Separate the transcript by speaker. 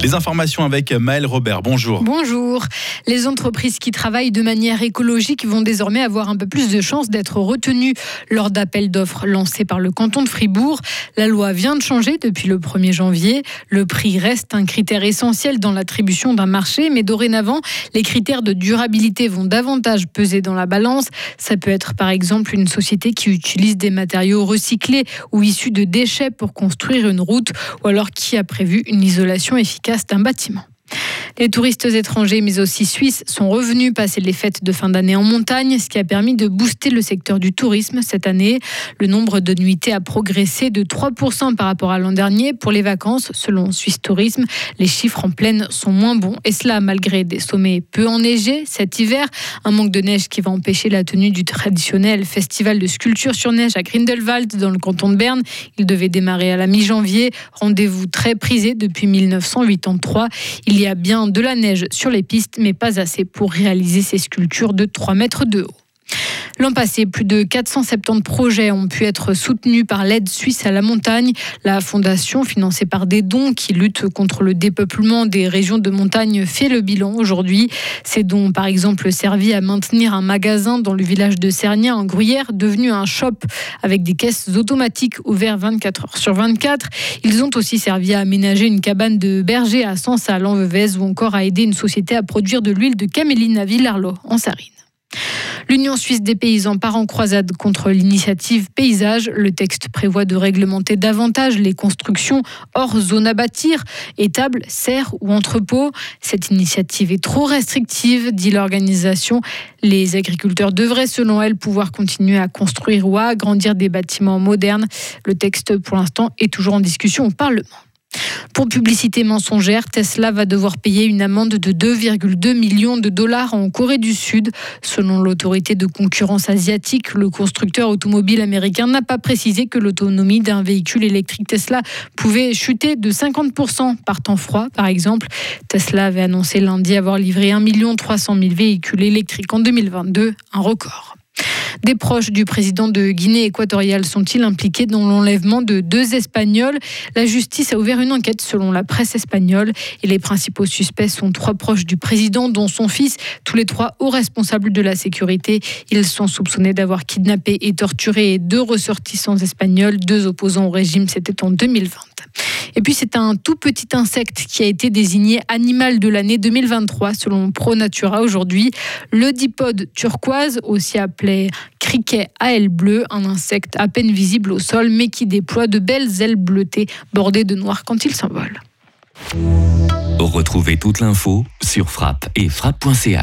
Speaker 1: Les informations avec Maël Robert. Bonjour.
Speaker 2: Bonjour. Les entreprises qui travaillent de manière écologique vont désormais avoir un peu plus de chances d'être retenues lors d'appels d'offres lancés par le canton de Fribourg. La loi vient de changer depuis le 1er janvier. Le prix reste un critère essentiel dans l'attribution d'un marché, mais dorénavant, les critères de durabilité vont davantage peser dans la balance. Ça peut être par exemple une société qui utilise des matériaux recyclés ou issus de déchets pour construire une route, ou alors qui a prévu une isolation efficace d'un bâtiment. Les touristes étrangers, mais aussi suisses, sont revenus passer les fêtes de fin d'année en montagne, ce qui a permis de booster le secteur du tourisme cette année. Le nombre de nuitées a progressé de 3% par rapport à l'an dernier. Pour les vacances, selon Suisse Tourisme, les chiffres en pleine sont moins bons, et cela malgré des sommets peu enneigés cet hiver, un manque de neige qui va empêcher la tenue du traditionnel festival de sculpture sur neige à Grindelwald dans le canton de Berne. Il devait démarrer à la mi-janvier, rendez-vous très prisé depuis 1983. Il y a bien de la neige sur les pistes, mais pas assez pour réaliser ces sculptures de 3 mètres de haut. L'an passé, plus de 470 projets ont pu être soutenus par l'aide suisse à la montagne. La fondation, financée par des dons qui luttent contre le dépeuplement des régions de montagne, fait le bilan aujourd'hui. Ces dons, par exemple, servi à maintenir un magasin dans le village de Cernia en Gruyère, devenu un shop avec des caisses automatiques ouvertes 24 heures sur 24. Ils ont aussi servi à aménager une cabane de berger à Sens à Lanvevez ou encore à aider une société à produire de l'huile de caméline à Villarlot en Sarine. L'Union suisse des paysans part en croisade contre l'initiative Paysage. Le texte prévoit de réglementer davantage les constructions hors zone à bâtir, étables, serres ou entrepôts. Cette initiative est trop restrictive, dit l'organisation. Les agriculteurs devraient, selon elle, pouvoir continuer à construire ou à agrandir des bâtiments modernes. Le texte, pour l'instant, est toujours en discussion au Parlement. Pour publicité mensongère, Tesla va devoir payer une amende de 2,2 millions de dollars en Corée du Sud. Selon l'autorité de concurrence asiatique, le constructeur automobile américain n'a pas précisé que l'autonomie d'un véhicule électrique Tesla pouvait chuter de 50% par temps froid, par exemple. Tesla avait annoncé lundi avoir livré 1 300 000 véhicules électriques en 2022, un record. Des proches du président de Guinée équatoriale sont-ils impliqués dans l'enlèvement de deux Espagnols? La justice a ouvert une enquête selon la presse espagnole et les principaux suspects sont trois proches du président, dont son fils, tous les trois hauts responsables de la sécurité. Ils sont soupçonnés d'avoir kidnappé et torturé deux ressortissants espagnols, deux opposants au régime, c'était en 2020. Et puis c'est un tout petit insecte qui a été désigné animal de l'année 2023 selon ProNatura aujourd'hui, le dipode turquoise, aussi appelé criquet à ailes bleues, un insecte à peine visible au sol mais qui déploie de belles ailes bleutées bordées de noir quand il s'envole.
Speaker 3: Retrouvez toute l'info sur frappe et frappe.ch.